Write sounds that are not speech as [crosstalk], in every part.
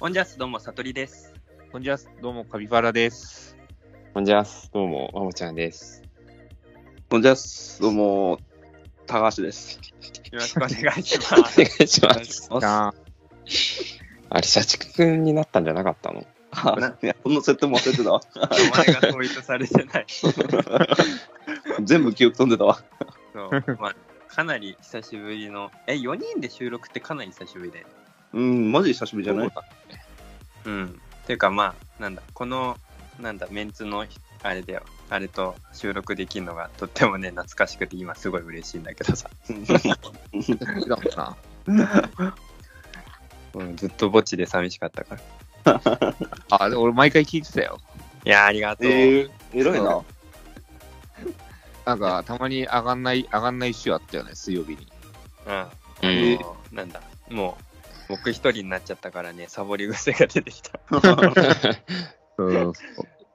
オンジャスどうも、さとりです。こんにちは、どうも、カピバラです。こんにちは。どうも、まもちゃんです。こんにちは。どうも、高橋です。よろしくお願いしおます。願いします。ああれ、社畜くんになったんじゃなかったの？あいや、この設定も忘れてたわ。名前が統一されてない。全部記憶飛んでたわ。そうまあ、かなり久しぶりの、え、4人で収録ってかなり久しぶりで。うん、マジ久しぶりじゃない？うん。ていうかまあ、なんだ、この、なんだ、メンツの、あれだよ。あれと収録できるのがとってもね、懐かしくて今すごい嬉しいんだけどさ。だもんな。うん、ずっと墓地で寂しかったから。あ、で俺毎回聞いてたよ。いやー、ありがとう。えー、偉いな。なんか、たまに上がんない、上がんない週あったよね、水曜日に。うん。あうんのなんだ、もう、僕一人になっちゃったからね、サボり癖が出てきた。[laughs] そう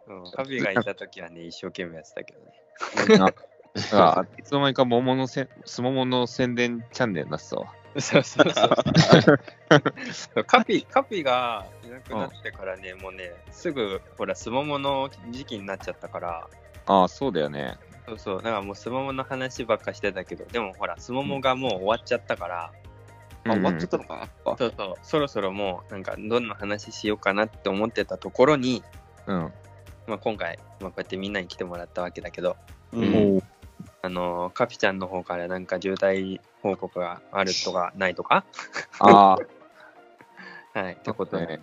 うん、カビがいた時はね、一生懸命やってたけどね。なんか、[laughs] いつの間にか桃のせん、すももの宣伝チャンネルになってたわ。そうそうそう。[laughs] カピ、カピがいなくなってからね、もうね、すぐ、ほら、スモモの時期になっちゃったから、ああ、そうだよね。そうそう、だからもうスモモの話ばっかしてたけど、でもほら、スモモがもう終わっちゃったから、あ、終わっちゃったのかな、そうそう、そろそろもう、なんか、どんな話しようかなって思ってたところに、うん。まあ、今回、まあ、こうやってみんなに来てもらったわけだけど、うんうんあのーカピちゃんの方からなんか渋滞報告があるとかないとか？あ [laughs] はい。ってことで、ね。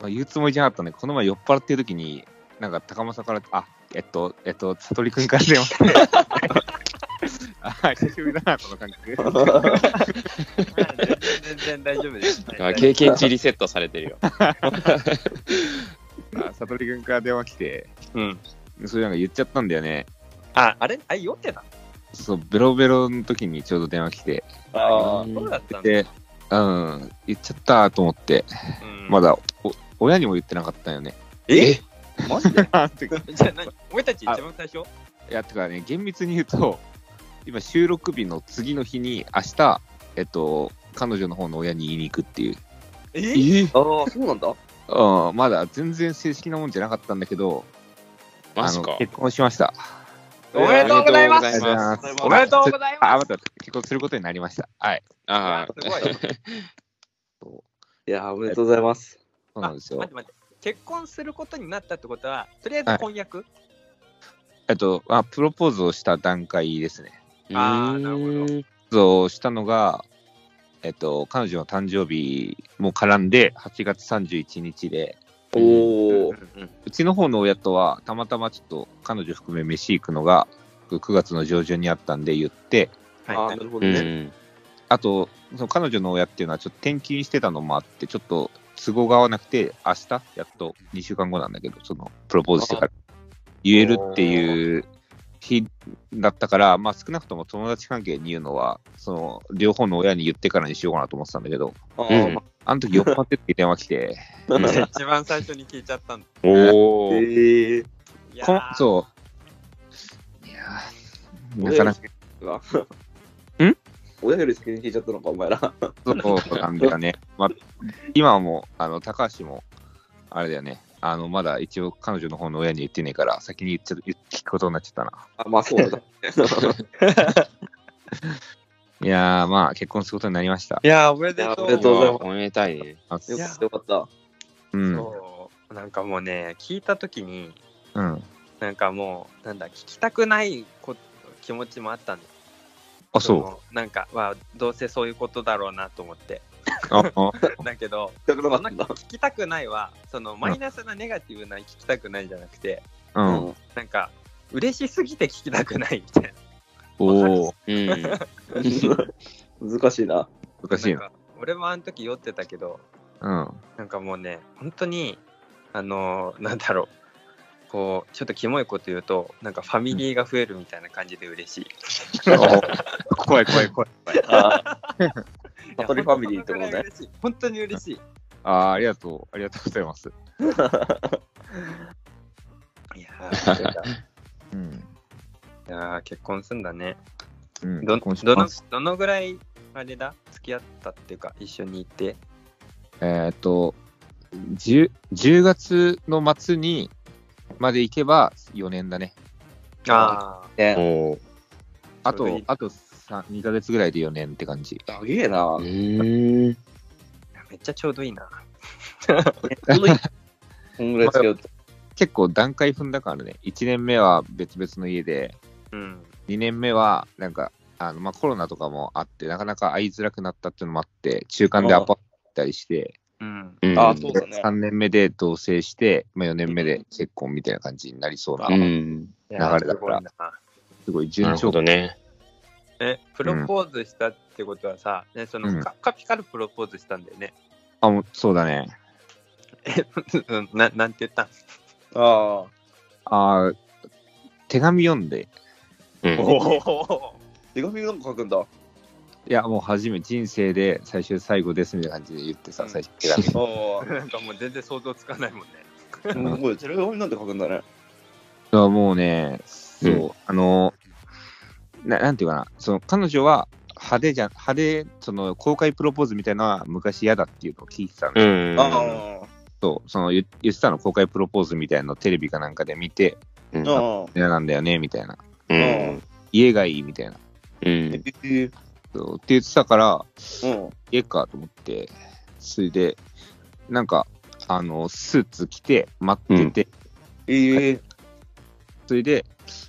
まあ、言うつもりじゃなかったね。この前酔っ払ってる時に、なんか高政から、あ、えっと、えっと、悟りくんから電話。[laughs] あ久しぶりだな、この感覚。全然大丈夫です。あ経験値リセットされてるよ。[laughs] あ悟りくんから電話来て、うん。それなんか言っちゃったんだよね。あ、あれ？あれ、酔ってたそう、ベロベロの時にちょうど電話来て、あそうだったんだ。で、うん、言っちゃったと思って、うんま。だお親にも言ってなかったよね。え？マジで？[laughs] あてか [laughs] じゃあ何？俺たち一番最初？いや、てかね、厳密に言うと、今収録日の次の日に、明日、えっと、彼女の方の親に言いに行くっていう。え？ああ、そうなんだ。うん、まだ全然正式なもんじゃなかったんだけど、マジか。結婚しました。おめでとうございますおめでとうございますますおめでとうございあ、ます待って、結婚することになりました。はい。ああ、すごい。[laughs] いやー、おめでとうございます。そうなんですよあ待って。待って。結婚することになったってことは、とりあえず婚約、えっと、あ、プロポーズをした段階ですね。あーなるほどうーんプロポーズをしたのが、えっと、彼女の誕生日も絡んで、8月31日で、おうんー。うちの方の親とは、たまたまちょっと彼女含め飯行くのが、9月の上旬にあったんで言って、はいああ、なるほうどね。ん。あと、その彼女の親っていうのはちょっと転勤してたのもあって、ちょっと都合が合わなくて、明日、やっと2週間後なんだけど、そのプロポーズしてから言えるっていう日だったから、まあ少なくとも友達関係に言うのは、その両方の親に言ってからにしようかなと思ってたんだけど、あうんーあの時酔っ払ってって電話来て、[laughs] 一番最初に聞いちゃったんだ。[laughs] おえー。そう。いやーなかなか [laughs] ん？親より先に聞いちゃったのか、お前ら。そうなんだよね。まあ、今はもう、あの、高橋も、あれだよね。あの、まだ一応彼女の方の親に言ってねえから、先に言っちゃ言聞くことになっちゃったな。あ、まあそうだ。[laughs] いやー、まあ、結婚することになりました。いやー、おめでとう。おめでとうございますおめでたいね。よかった、よかった。うん。そうなんかもうね、聞いたときに、うん。なんかもう、なんだ、聞きたくないこ気持ちもあったんだよ。あ、そのなんか、まあ、どうせそういうことだろうなと思って。う。あ、あだけど、聞きたくなかそのったんだ。聞きたくないは、そのマイナスなネガティブな聞きたくないじゃなくて、うん。うん。なんか、嬉しすぎて聞きたくないみたいな。おー、うん。[laughs] 難しいな。難しいな。俺もあの時酔ってたけど、うん。なんかもうね、本当に、あのーなんだろう、こう、ちょっとキモいこと言うと、なんかファミリーが増えるみたいな感じで嬉しい。怖い怖い怖い [laughs] や悟りファミリーってことね本当に嬉しい本当に嬉しい。[laughs] あーありがとう。ありがとうございます。[laughs] いやーうん。いやー結婚すんだね。うん。どどのどのぐらい、あれだ？付き合ったっていうか、一緒にいて。えーっと、10, 10月の末にまで行けば4年だね。ああそれいい、とあと3 2ヶ月ぐらいで4年って感じ。あげえな。めっちゃちょうどいいな。[laughs] ちょうどいいこんぐらい。結構段階踏んだからね。1年目は別々の家で、うん。2年目はなんか、あのまあ、コロナとかもあって、なかなか会いづらくなったっていうのもあって、中間でアパート行ったりして、うん。うんあそうだね3年目で同棲して、まあ、4年目で結婚みたいな感じになりそうな、流れだからすごいなすごい順調ね。え、プロポーズしたってことはさ、ね、その、うんカカピカルプロポーズしたんだよね。あ、もうそうだね。え、うんななんて言った？んああー手紙読んで、うん。おあ。手紙なんか書くんだ。いや、もう初め人生で最終最後ですみたいな感じで言ってさ、うん最初手紙。あなんかもう全然想像つかないもんね。あ。もう手紙なんて書くんだね。だからもうね、そう、うんあの、ななんていうかな、その彼女は派手じゃ、派手、その公開プロポーズみたいなのは昔嫌だっていうのを聞いてたの。うん。あそう、その言言ってたの、公開プロポーズみたいなのをテレビかなんかで見て、うん。嫌なんだよね、みたいな。うん。家がいいみたいな。うん。って言ってたから、うん。家かと思って、それで、なんか、あの、スーツ着て待ってて、ええそれで、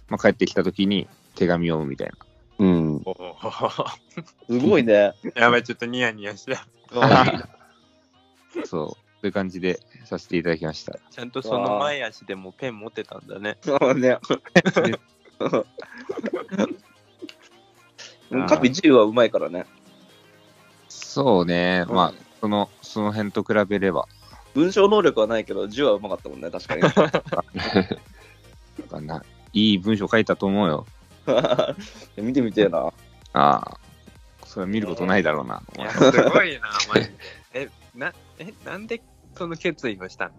まあ、帰ってきた時に手紙を読むみたいな。うん。[laughs] すごいね。やばい、ちょっとニヤニヤして。あ [laughs] そう、そういう感じでさせていただきました。ちゃんとその前足でもペン持ってたんだね。あね。カピ10はうまいからね。そうね、うんまあ、その、その辺と比べれば、文章能力はないけど、10はうまかったもんね、確かに。[laughs] かないい文章書いたと思うよ。[laughs] 見てみてえな。ああ、それは見ることないだろうな。いや、すごいな、[laughs] マジで。え、な、え、なんでその決意をしたの？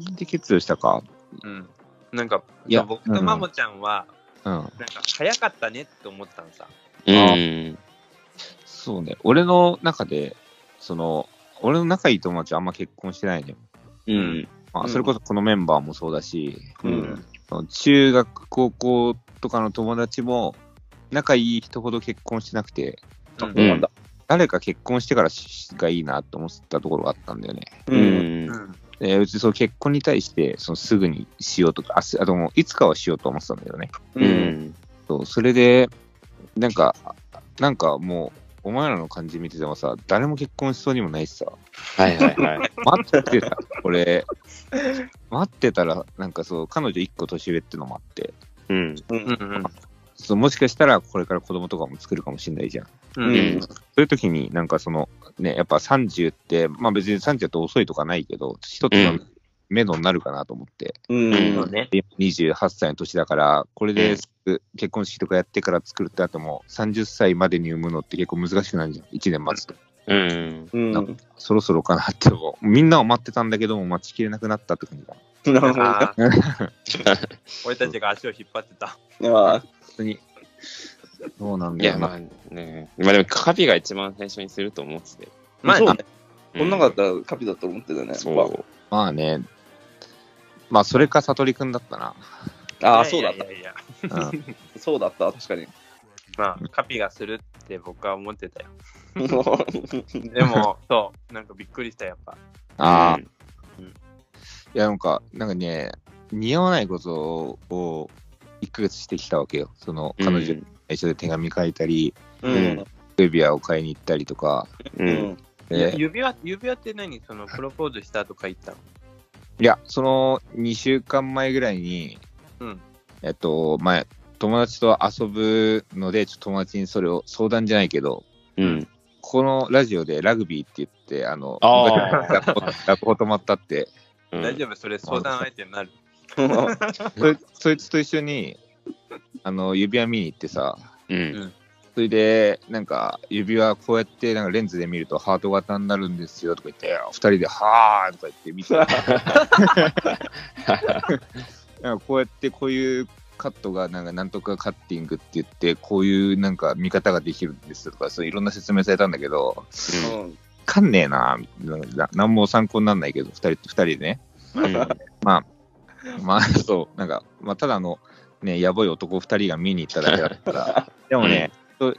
なんで決意したかうん。なんか、いや僕とマモちゃんは、うん。なんか早かったねって思ったのさ。うん。そうね。俺の中で、その、俺の仲いい友達はあんま結婚してないのよ。うん。まあ、うんそれこそこのメンバーもそうだし、うん。中学、高校とかの友達も、仲いい人ほど結婚してなくて、うんそうなんだ。誰か結婚してからしがいいなと思ったところがあったんだよね。う。うんん。で、うちその結婚に対して、そのすぐにしようとか、あすあともういつかはしようと思ってたんだけどね。ううん。ん。そうそれで、なんか、なんかもう、お前らの感じ見ててもさ、誰も結婚しそうにもないしさ、はいはいはい。[laughs] 待ってた、俺、待ってたら、なんかそう、彼女1個年上ってのもあって、うん。う。うんん。うん。そうもしかしたらこれから子供とかも作るかもしれないじゃん。う。うんん。そういう時になんかその、ね、やっぱ30って、まあ別に30って遅いとかないけど、一つの目処になるかなと思って、うん。そうね。で28歳の年だから、これで結婚式とかやってから作るってなっても、30歳までに産むのって結構難しくなるじゃん、1年待つと。うん。うん。そろそろかなって思う。みんなを待ってたんだけども、待ちきれなくなったって感じるほど [laughs] 俺たちが足を引っ張ってた。ね。ああ本当に。そうなんいや、だよな。まあね。まあでも、カピが一番最初にすると思ってて。まあそうね。うこんなかったらカピだと思ってたよね。そう。まあね。まあ、それか、悟りくんだったな。ああ、そうだったいや。そうだった、確かに。まあ、カピがするって僕は思ってたよ。[laughs] でも、そう、なんかびっくりした、やっぱ。ああ、うんいや、なんか、なんかね、似合わないことを1ヶ月してきたわけよ。その、彼女に内緒で手紙書いたり、うん。指輪を買いに行ったりとか。う。うん指輪、指輪って何？そのプロポーズしたとか言ったの？いや、その2週間前ぐらいに、うん。えっと、前、友達と遊ぶので、ちょっと友達にそれを相談じゃないけど、うん。このラジオでラグビーって言って、あの、あーラップラップ止まったって、大丈夫それ相談相手になる。[laughs] そいそいつと一緒に、あの、指輪見に行ってさ、うん。それで、なんか、指輪こうやって、なんかレンズで見るとハート型になるんですよとか言って、二人で、はーとか言って見て、[laughs] なんかこうやってこういうカットが、なんかなんとかカッティングって言って、こういうなんか見方ができるんですとか、そういろんな説明されたんだけど、うん。かんねえな。ななんも参考にならないけど、二人、二人でね。うんまあ、そう、なんか、まあ、ただの、ね、やばい男二人が見に行っただけだったから、[laughs] でもね、そう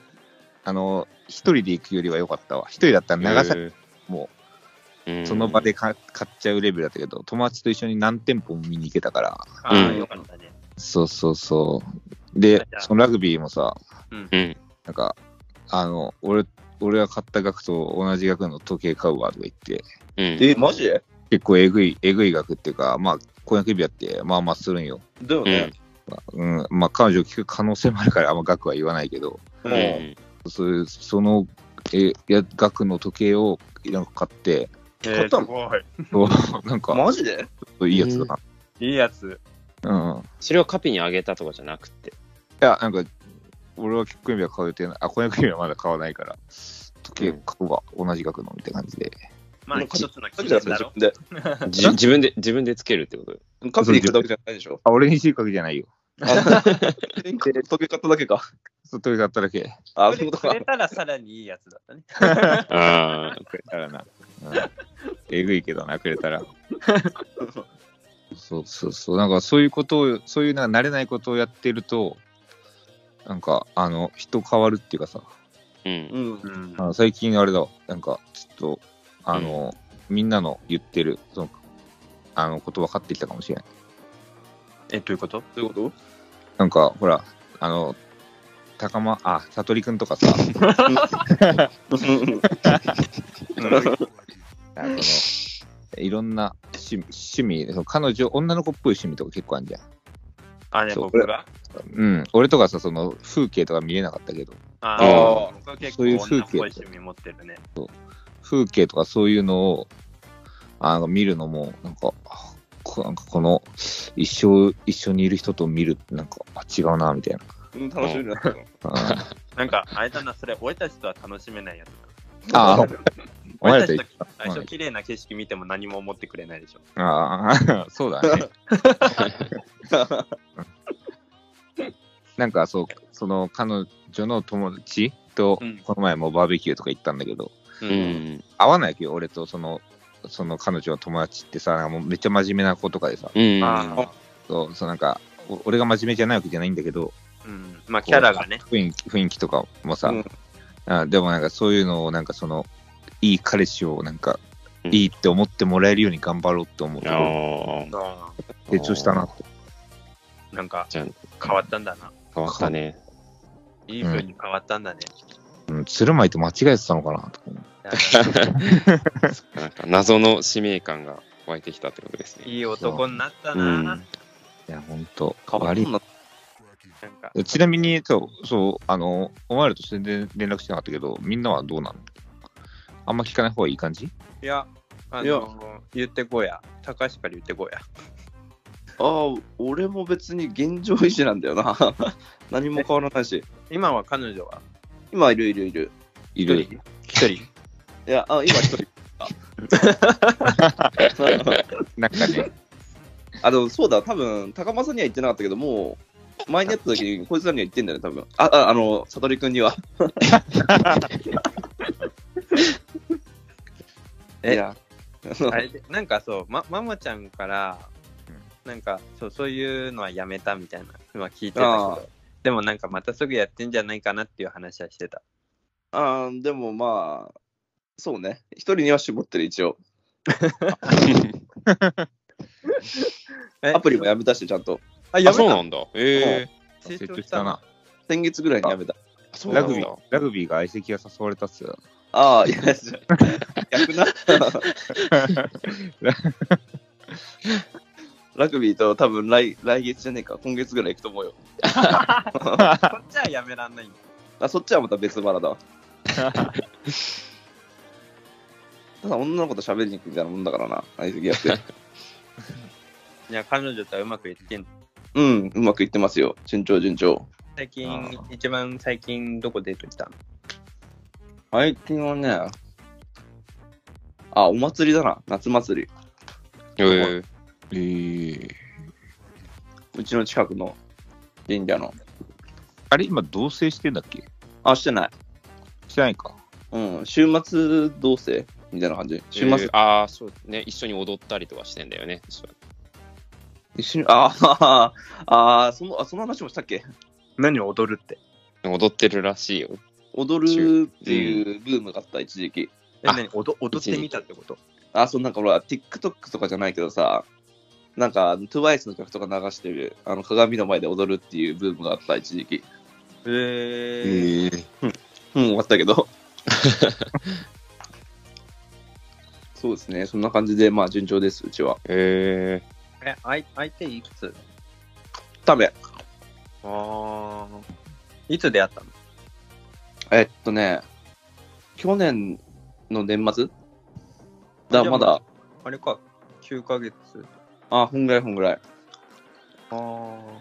あの、一人で行くよりは良かったわ。一人だったら長崎もうんその場でか買っちゃうレベルだったけど、友達と一緒に何店舗も見に行けたから、ああ、うんよかったね。そうそうそう。でそのラグビーもさ、うん。なんか、あの、俺、俺が買った額と同じ額の時計買うわとか言って、うん。え、マジ？で結構えぐい、えぐい額っていうか、まあ、婚約指輪って、まあまあするんよ。だよね。うん、まあ彼女を聞く可能性もあるから、あんま額は言わないけど、うもん。そういう、その、え、や、額の時計を、なんか買って、買ったの？えーすごい。そうなんう、か、マジで？いいやつだな。いいやつ。うん。いそれをカピにあげたとかじゃなくて。や、なんか、俺は結婚指輪買う予定ない。あ、婚約指輪まだ買わないから、時計買うわ、同じ額の、みたいな感じで。まあ、一つの記念だろ。で [laughs] じ自分で、自分でつけるってこと？カフェに行くだけじゃないでしょ。あ、俺に収穫じゃないよ。あ、時計買っただけか。そう、[laughs] 時計買っただけ。あ、そういうことかくれ。たらさらにいいやつだったね。ああ。くれたらな。うん、えぐいけどな、くれたら。そうそうそう。なんかそういうことを、そういうなんか慣れないことをやってると、なんか、あの、人変わるっていうかさ、うん。うん。うんあの最近あれだわ、なんか、ちょっと、あの、みんなの言ってる、その、あの、こと分かってきたかもしれない。え、どういうこと？どういうこなんか、ほら、あの、高間、あ、悟りくんとかさ、と [laughs] あのいろんな趣趣味、その彼女、女の子っぽい趣味とか結構あるじゃん。あ、ね、そう僕が？うん、俺とかさ、その風景とか見れなかったけど、ああー。あ、僕は結構そういう女っぽい風景。趣味持ってるね。風景とかそういうのをあの見るのも、なんか、あこなんかこの一生一緒にいる人と見るってなんかあ違うなみたいな。うん楽しみだな。あ [laughs] なんか、あれだな、それ、俺たちとは楽しめないやつあ [laughs] 俺たち最初、綺麗な景色見ても何も思ってくれないでしょ。ああ、そうだね。[laughs] なんかそう、その彼女の友達とうん、この前もバーベキューとか行ったんだけど、う。ん。合わないわけよ、俺とその、その彼女の友達ってさ、もうめっちゃ真面目な子とかでさ、うん。あそう、そうなんか、お俺が真面目じゃないわけじゃないんだけど、あ、うん。まあ、キャラがね。雰囲気雰囲気とかもさ、うんあでもなんかそういうのをなんかそのいい彼氏をなんかうんいいって思ってもらえるように頑張ろうって思うとああ成長したなって。あ、なんか、じゃあ、変わったんだな。変わったね。いい風に変わったんだね。うん、鶴舞と間違えてたのかなと [laughs] なんか謎の使命感が湧いてきたってことですね。いい男になったうな。ん。なんいや、ほんと、変わっ悪いたんだか、ちなみに、そう、そう、あの、お前らと全然連絡してなかったけど、みんなはどうなの？あんま聞かない方がいい感じ？いや、あいやの、言ってこうや。高橋から言ってこうや。ああ、俺も別に現状維持なんだよな。[laughs] 何も変わらないし。今は彼女は？今いるいるいる。いる？一人？[laughs] いや、あ今一人。[laughs] なんかね、あ、でもそうだ、多分高間さんには言ってなかったけど、もう、前にやった時に、こいつらには言ってんだよね、多分。あ、ああの、悟りくんには。え？いや、あれでなんかそう、ま、ママちゃんから、なんかそうそういうのはやめたみたいなのは聞いてたけど、でもなんかまたすぐやってんじゃないかなっていう話はしてた。あーでもまあ、そうね。一人には絞ってる、一応。[laughs] え？アプリもやめたし、ちゃんと。あ、あ、やめた？そうなんだ。ええ。成成長しな長したたな。。先月ぐらいにやめた。そうなんだラグビー。、ラグビーが相席が誘われたっすよ。ああ、いや、逆な？[laughs] ラグビーと多分来来月じゃねえか、今月ぐらい行くと思うよ。こっちはやめらんないんだ。あ、そっちはまた別腹だわ。ただ女の子と喋りに行くみたいなもんだからな、相席やって。いや、彼女とはうまくいってんのうん、うまくいってますよ。順調順調。最近一番最近どこデート行ったの？最近はね、あ、お祭りだな、夏祭り。ええ。えー、うちの近くの神社の。あれ、今同棲してんだっけ？あ、してない。してないか。うん、週末同棲？みたいな感じ。週末、えーああ、そうね。一緒に踊ったりとかしてんだよね。一緒に、あーあー、その、あ、その話もしたっけ？何を踊るって？踊ってるらしいよ。踊るっていうブームがあった、一時期。え、踊踊ってみたってこと？あ、そう、なんかほら、TikTok とかじゃないけどさ、なんか、TWICE の曲とか流してる、あの、鏡の前で踊るっていうブームがあった、一時期。えー、ええ。うん、終わったけど。[laughs] そうですね、そんな感じで、まあ、順調です、うちは。ええ、相相手いくつ？ダメ。ああ。いつ出会ったの？えっとね、去年の年末？だ、まだ、あれか、9ヶ月。あ、ほんぐらいほんぐらい。ああ。こ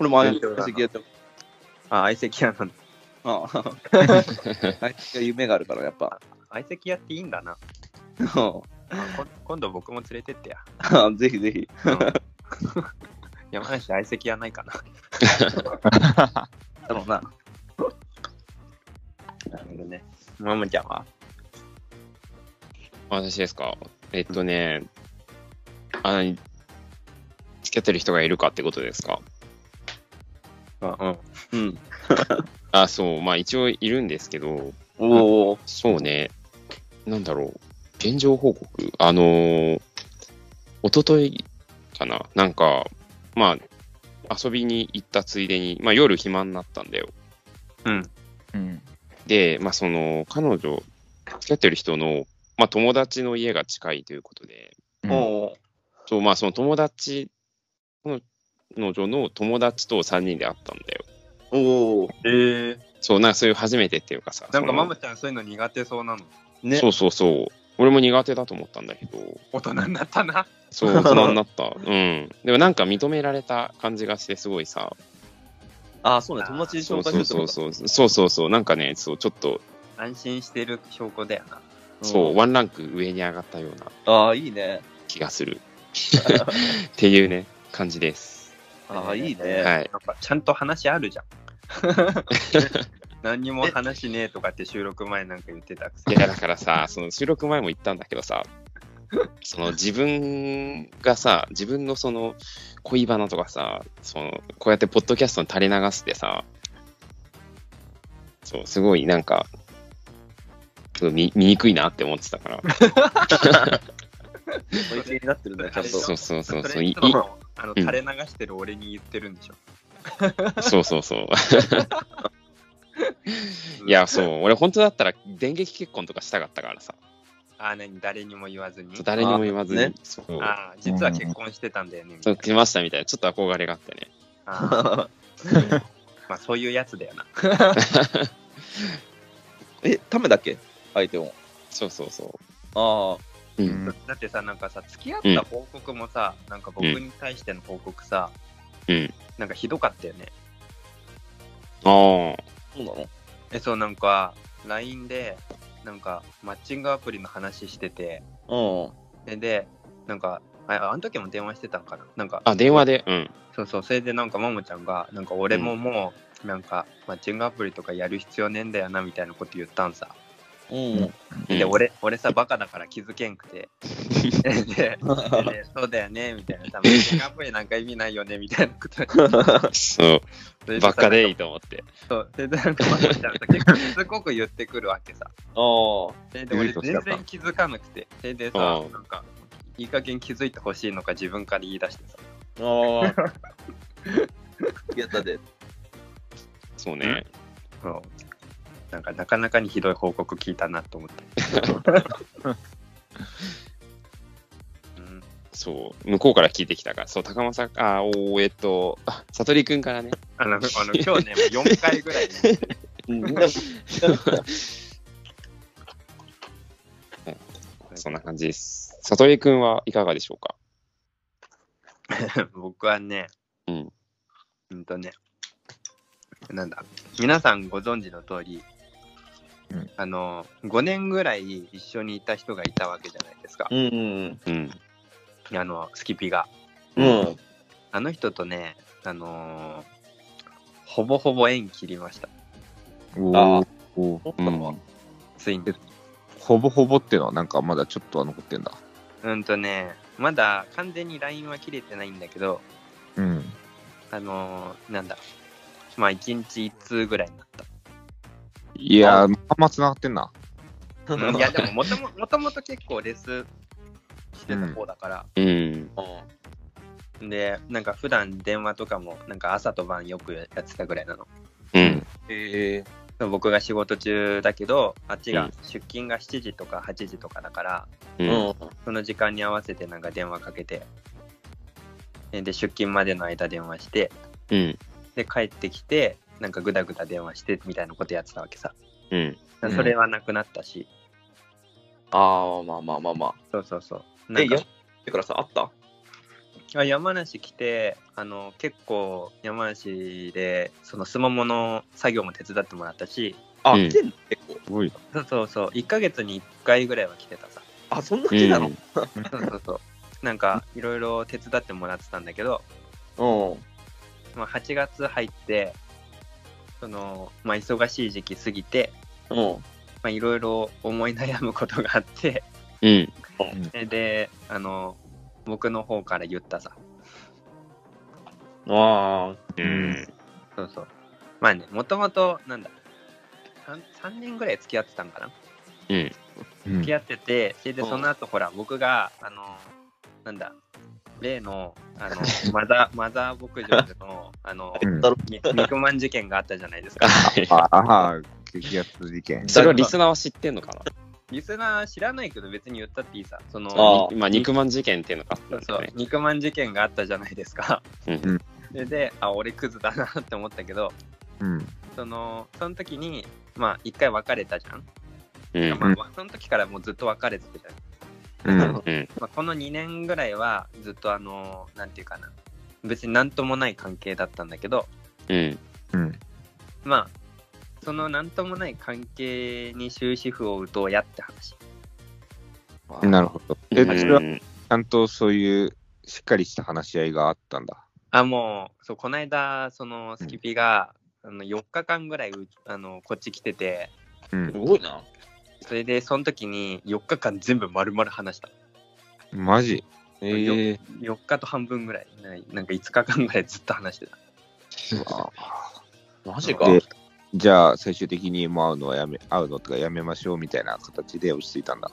れも相席やってあ、相席屋なんだ。ああ。[laughs] 相席が夢があるから、やっぱ。相席屋っていいんだな。今度僕も連れてってや。[laughs] ぜひぜひ。うん [laughs] 山梨相席屋ないかな。だろうな。なるほどね。ママちゃんは私ですか？えっとね、あの、付き合ってる人がいるかってことですか？うんうん。うん。[laughs] あ、そう。まあ一応いるんですけど、おお。そうね。なんだろう。現状報告？あのー、一昨日かな？なんか、まあ、遊びに行ったついでに、まあ夜暇になったんだよ。うん。うん。で、まあその、彼女、付き合ってる人の、まあ友達の家が近いということで、うんおお。そう、まあその友達、彼女の友達と3人で会ったんだよ。おお。えー、そう、なんかそういう初めてっていうかさ。なんかママちゃんそういうの苦手そうなの。ね。そうそうそう。俺も苦手だと思ったんだけど、大人になったな。そう、大人になった。うん。でもなんか認められた感じがして、すごいさ、あ、そうね。友達にそう紹介そうするってことそうそう、そうそうそう、なんかね、そう、ちょっと、安心してる証拠だよな。そう、ワンランク上に上がったようなああ、いいね。気がする。[laughs] っていうね、感じです。ああ、いいね。はい。なんかちゃんと話あるじゃん。[laughs] 何にも話ねえとかって収録前なんか言ってたくせに。いや、だからさ、その収録前も言ったんだけどさ、[laughs] その自分がさ、自分のその恋バナとかさ、そのこうやってポッドキャストに垂れ流してさ、そう、すごいなんか、すごい見見にくいなって思ってたから。になってるね、ちゃんと。そうそうそうそそう。いいあのうん垂れ流してる俺に言ってるんでしょ。そうそうそう。[laughs] いや、そう、俺本当だったら電撃結婚とかしたかったからさ、あ、何誰にも言わずに？誰にも言わずに、あねそう、あ実は結婚してたんだよね。そ、いうな来ましたみたいな、ちょっと憧れがあってね。あー [laughs] まあそういうやつだよな。[laughs] え、ためだっけ？相手も。そうそうそああ。う。う。うんんだってさ、なんかさ、付き合った報告もさ、なんか僕に対しての報告さ、うん。なんかひどかったよね。あそうなの？え、そう、なんか、LINE で、なんか、マッチングアプリの話してて、うん。で、でなんか、ああの時も電話してたんかな。なんか、あ。あ、電話で、うん。そうそう、それでなんか、ももちゃんが、なんか、俺ももう、なんか、マッチングアプリとかやる必要ねえんだよな、みたいなこと言ったんさ。うん。で、うん俺、俺さ、バカだから気づけんくて。[laughs] で、ででそうだよね、みたいな。さ、マッチングアプリなんか意味ないよね、みたいなことそう。ばっかでいいと思って。そう。で、なんか、まこちゃんさ、結構しつこく言ってくるわけさ。[laughs] ああ。それで、俺全然気づかなくて。それでさ、うんなんか、いい加減気づいてほしいのか自分から言い出してさ。ああ。[laughs] やったで。そうね。そうなんか、なかなかにひどい報告聞いたなと思って。[laughs] うん、そう。向こうから聞いてきたから。そう、高間さん、あ、おーえっと、あ、さとりくんからね。あの、あの今日ね、もう4回ぐらい、ね、[laughs] そんな感じです。さとりくんはいかがでしょうか？[laughs] 僕はね、うん。うんとね、なんだ、皆さんご存知の通り、うんあの、5年ぐらい一緒にいた人がいたわけじゃないですか。うん。うん。あの、スキピが。うん。あの人とね、あのーほぼほぼ縁切りました。おおうなのついに。ほぼほぼっていうのはなんかまだちょっとは残ってんだ。うんとね、まだ完全に LINE は切れてないんだけど、うん。あのーなんだ、まあ1日1通ぐらいになった？いやー、まあまあ繋がってんな。うんいや、でももとももともと結構レスしてた方だから、うん。で、なんか普段電話とかも、なんか朝と晩よくやってたぐらいなの。うん。え僕が仕事中だけど、あっちがうん出勤が7時とか8時とかだから、う。うんん。その時間に合わせてなんか電話かけて、で、出勤までの間電話して、うん。で、帰ってきて、なんかぐだぐだ電話してみたいなことやってたわけさ。うん。うんそれはなくなったし、ああ、まあまあまあまあ。そうそうそう。なえ、んか。やってからさ、あった？あ山梨来てあの結構山梨でそのスモモの作業も手伝ってもらったし。あ、うん。来てんの？結構。すごい。そうそうそう。1ヶ月に1回ぐらいは来てたさ。あ、そんな来てたの？そうそうそう。なんかいろいろ手伝ってもらってたんだけど、うん。まあ、8月入ってその、まあ、忙しい時期過ぎてうん。まあいろいろ思い悩むことがあってうん。であの僕の方から言ったさ。あ。うん。そうそう。まあねもともとなんだ 3, 3年ぐらい付き合ってたんかな。うん。うん。付き合ってて、それでうん。その後ほら、僕が、あの、なんだ、例の、あの、[laughs] マザー、マザー牧場での、あの、肉まん事件があったじゃないですか。ああ、激アツ事件。それはリスナーは知ってんのかな？リスナー知らないけど別に言ったっていいさ。その、あまあ、肉まん事件っていうのがあった。肉まん事件があったじゃないですか。うんでで、あ、俺クズだなって思ったけど、うん。その、その時に、まあ、一回別れたじゃん。うん。まあ、その時からもうずっと別れてたじゃん。うん。うん。まあ、この2年ぐらいはずっとあの、なんていうかな、別になんともない関係だったんだけど、うん。うん。まあ、そのなんともない関係に終止符を打とうやって話。あ。なるほど。え、それはうんちゃんとそういうしっかりした話し合いがあったんだ。あ、もう、そう、この間、そのスキピが、あの4日間ぐらいうあのこっち来てて、うんす。ごいな。それでその時に4日間全部丸々話した。マジ？えー4日と半分ぐらい、ないなんか5日間ぐらいずっと話してた。マジか。で、じゃあ最終的にもう会うのはやめ、会うのとかやめましょうみたいな形で落ち着いたんだ。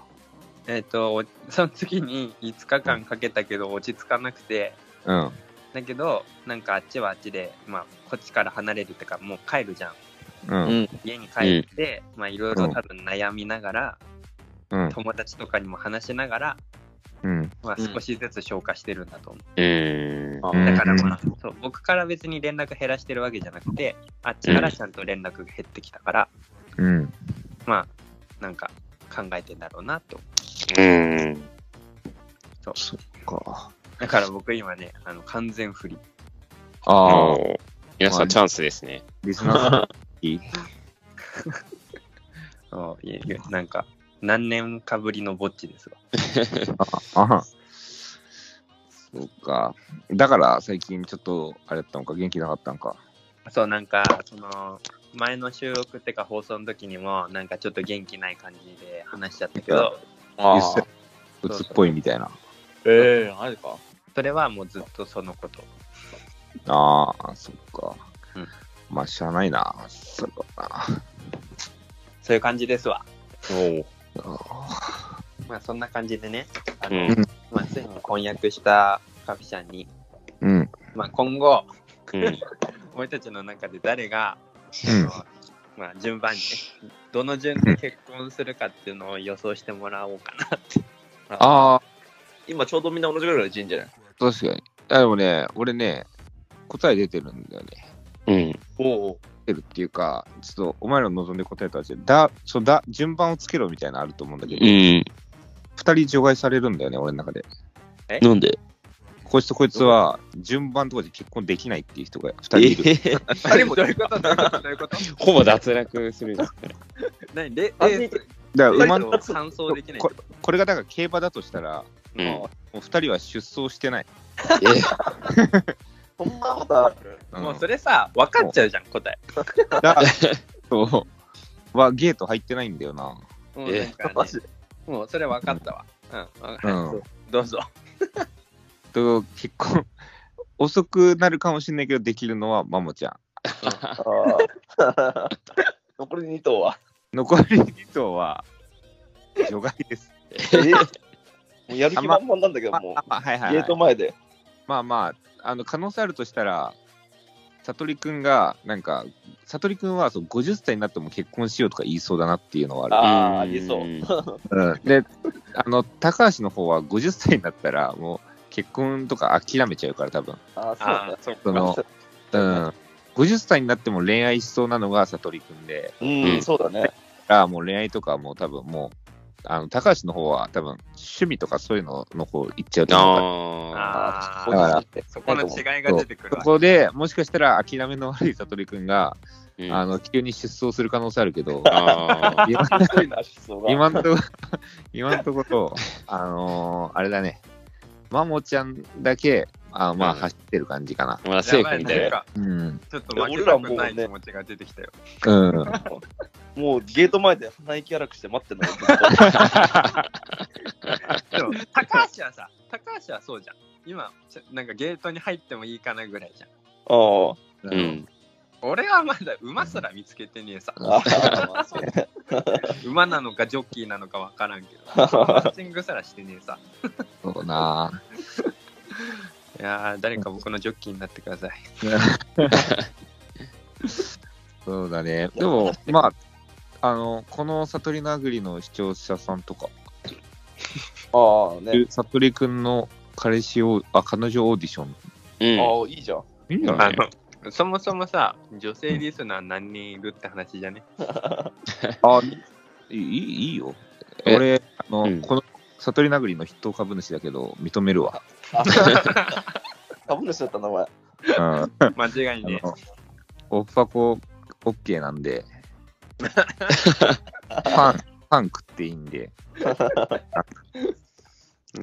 えっ、と、おその次に5日間かけたけど落ち着かなくて、うん。だけど、なんかあっちはあっちで、まあ、こっちから離れるってか、もう帰るじゃん。うん。うん。家に帰って、まあ、いろいろ多分悩みながら、うん。友達とかにも話しながら、うん。まあ、うん少しずつ消化してるんだと思う。うん。あうんだからまあ、そう、僕から別に連絡減らしてるわけじゃなくて、あっちからちゃんと連絡が減ってきたから、うん。まあ、なんか考えてんだろうなと。うん。そっか。だから僕今ね、あの完全不利。ああ、おー皆さんチャンスですね。リスナーさん [laughs] いい [laughs] そういやいやなんか、何年かぶりのぼっちですわ。あ [laughs] あ。そうか。だから最近ちょっと、あれだったのか、元気なかったのか？そう、なんか、その、前の収録ってか放送の時にも、なんかちょっと元気ない感じで話しちゃったけど、あ言ってたうつっぽいみたいな。ええマジか。それはもうずっとそのこと。ああ、そっか。うんまあ、しゃあないな。そうだな。そういう感じですわ。おーあまあそんな感じでね、あの、うん。まあついに婚約したカフィちゃんに、ーうん。まあ今後、うん。[laughs] 俺たちの中で誰が、うんまあ順番に、どの順で結婚するかっていうのを予想してもらおうかなって。[laughs] ああ、今ちょうどみんな同じぐらいの人じゃない確かに。あでもね、俺ね、答え出てるんだよね。うん。おお。出てるっていうか、ちょっとお前らの望んで答えたらだ、そうだ、順番をつけろみたいなのあると思うんだけど、う二、ん。人除外されるんだよね、俺の中で。なんで？こいつとこいつは順番とかで結婚できないっていう人が二人いる。え？[laughs] あれもどういうこと？どういうこと？どういうことほぼ脱落するじゃん。[laughs] 何？レあレースだから馬の馬の参走できないことこれがだから競馬だとしたら、うんもう二人は出走してない。[laughs] そんなことある？うんもうそれさ、分かっちゃうじゃん、答え。だそう。はゲート入ってないんだよな。もうなんかね、マジで。もうそれ分かったわ。うん、うんったどうぞ。と結婚、遅くなるかもしれないけど、できるのはマモちゃん。あ [laughs] ー残り2頭は。残り2頭は除外です。えもうやる気満々なんだけど、まもうあ、まあはいはい、ゲはい。ート前で。まあまあ、あの可能性あるとしたら、悟りくんが、なんか、悟りくんはそう50歳になっても結婚しようとか言いそうだなっていうのはある。ああ、うん言えそう。うん、で、あの、高橋の方は50歳になったら、もう結婚とか諦めちゃうから、多分。ああ、そうああね、。その、うん。50歳になっても恋愛しそうなのが悟りくんで、うん、うんそうだね。あもう恋愛とかはもう多分もう、あの、高橋の方は多分趣味とかそういうのの方行っちゃうと思うから。ああそこの違いが出てくるそわ。こでもしかしたら諦めの悪い悟りくんが、ーあの、急に出走する可能性あるけど、今すごいな、思想が。今んところ、今んところ、あのーあれだね、マモちゃんだけ、あまあ、うん走ってる感じかな。まだセーフみたいな。うん。ちょっと負けたくない気持ちが出てきたよ。うん。もうゲート前で鼻息荒くして待ってんのよ。[laughs] でも、高橋はさ、高橋はそうじゃん。今、ちょなんかゲートに入ってもいいかなぐらいじゃん。あうん。俺はまだ馬すら見つけてねえさ。あ。ああ、そうね。馬なのかジョッキーなのかわからんけど、マッチングすらしてねえさ。そうな。いやー、誰か僕のジョッキーになってください。[laughs] そうだね。でも、まあ、あの、この悟り殴りの視聴者さんとか、ああ、ね。悟りくんの彼氏を、あ、彼女オーディション。うん。ああ、いいじゃん。いいんじゃない？あの、そもそもさ、女性リスナー何人いるって話じゃね？[laughs] あいいいいよ。え？俺、あの、うんこの悟り殴りの筆頭株主だけど、認めるわ。[laughs] 株主だった名前。うん。間違いねあのオフパコ OK なんで、[laughs] パン、パン食っていいんで、[laughs]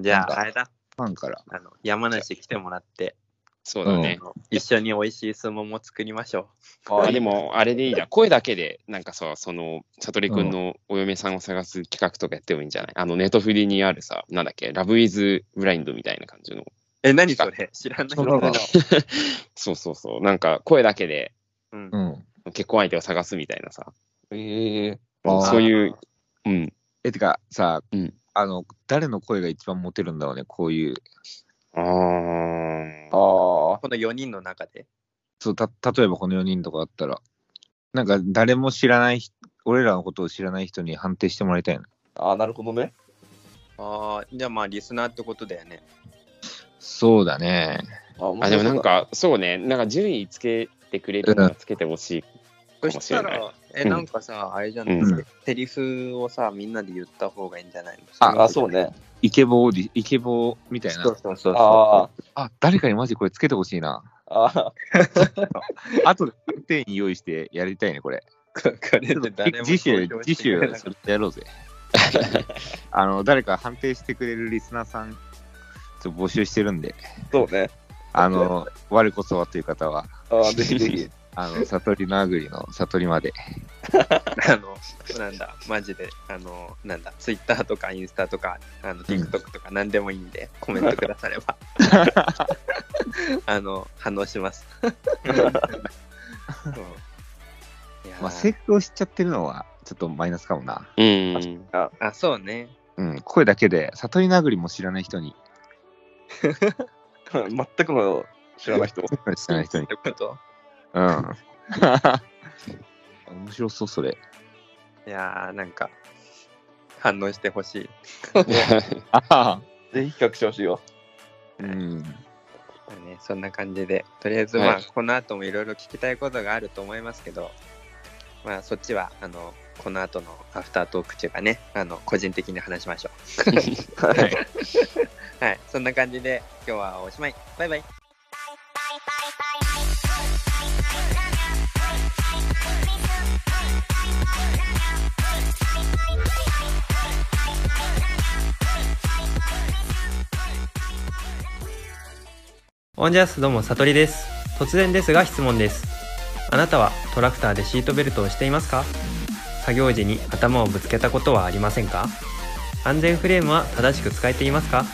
じゃあ、あれだ。パンから。あの山梨来てもらって、そうだね。一緒に美味しい相撲も作りましょあでも、あれでいいじゃん。声だけで、なんかさ、その、悟りくんのお嫁さんを探す企画とかやってもいいんじゃない？あの、ネットフリにあるさ、なんだっけ、ラブイズブラインドみたいな感じの。う。え、何それ？知らないそのの [laughs] そうそうそう。なんか、声だけでうんうん。結婚相手を探すみたいなさ。ええあーそういう、うん。え、てかさ、うんあの、誰の声が一番モテるんだろうね、こういう。あーああ。この4人の中で？そう、た、例えばこの4人とかだったら、なんか誰も知らない人、俺らのことを知らない人に判定してもらいたいな。ああ、なるほどね。ああ、じゃあまあリスナーってことだよね。そうだね。あでもなん、か、そうね、なんか順位つけてくれるならつけてほしい。そかもしれないしたら、え、うんなんかさ、あれじゃない、うんセリフをさ、みんなで言った方がいいんじゃない？のああそうね。イケボーディ、イケボーみたいなそ。うそうそうああ、誰かにマジこれつけてほしいな。あ、ああとで店員用意してやりたいね、これ。次週次週それやろうぜ。[laughs] あの、誰か判定してくれるリスナーさん、ちょっと募集してるんで、そうね。あの、我こそはという方は、ああ、ぜひぜひ。あの、悟りのあぐりの悟りまで。た [laughs] あの、なんだ、マジで、あの、なんだ、ツイッターとかインスタとか、あの、TikTok とか何でもいいんで、コメントくだされば、[laughs] あの、反応します。[laughs] うんいやーまあ、セフを知っちゃってるのは、ちょっとマイナスかもな。うん。あ、そうね。うん、声だけで、悟り殴りも知らない人に、全くの知らない人。知らない人にっ。てこと？うん。[laughs] 面白そう、それ。いやー、なんか、反応してほしい。[laughs] ああ。ぜひ企画してほしいよ。うん。まあね、そんな感じで、とりあえず、まあ、はいこの後もいろいろ聞きたいことがあると思いますけど、まあ、そっちは、あの、この後のアフタートーク中がね、あの、個人的に話しましょ [laughs] はい。う。はい、そんな感じで、今日はおしまい。バイバイ。オンジャスどうも、さとりです。突然ですが質問です。あなたはトラクターでシートベルトをしていますか？作業時に頭をぶつけたことはありませんか？安全フレームは正しく使えていますか？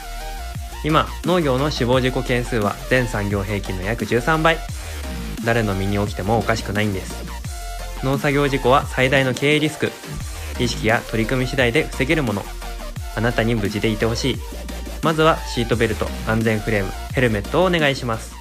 今農業の死亡事故件数は全産業平均の約13倍。誰の身に起きてもおかしくないんです。農作業事故は最大の経営リスク。意識や取り組み次第で防げるもの。あなたに無事でいてほしい。まずはシートベルト安全フレームヘルメットをお願いします。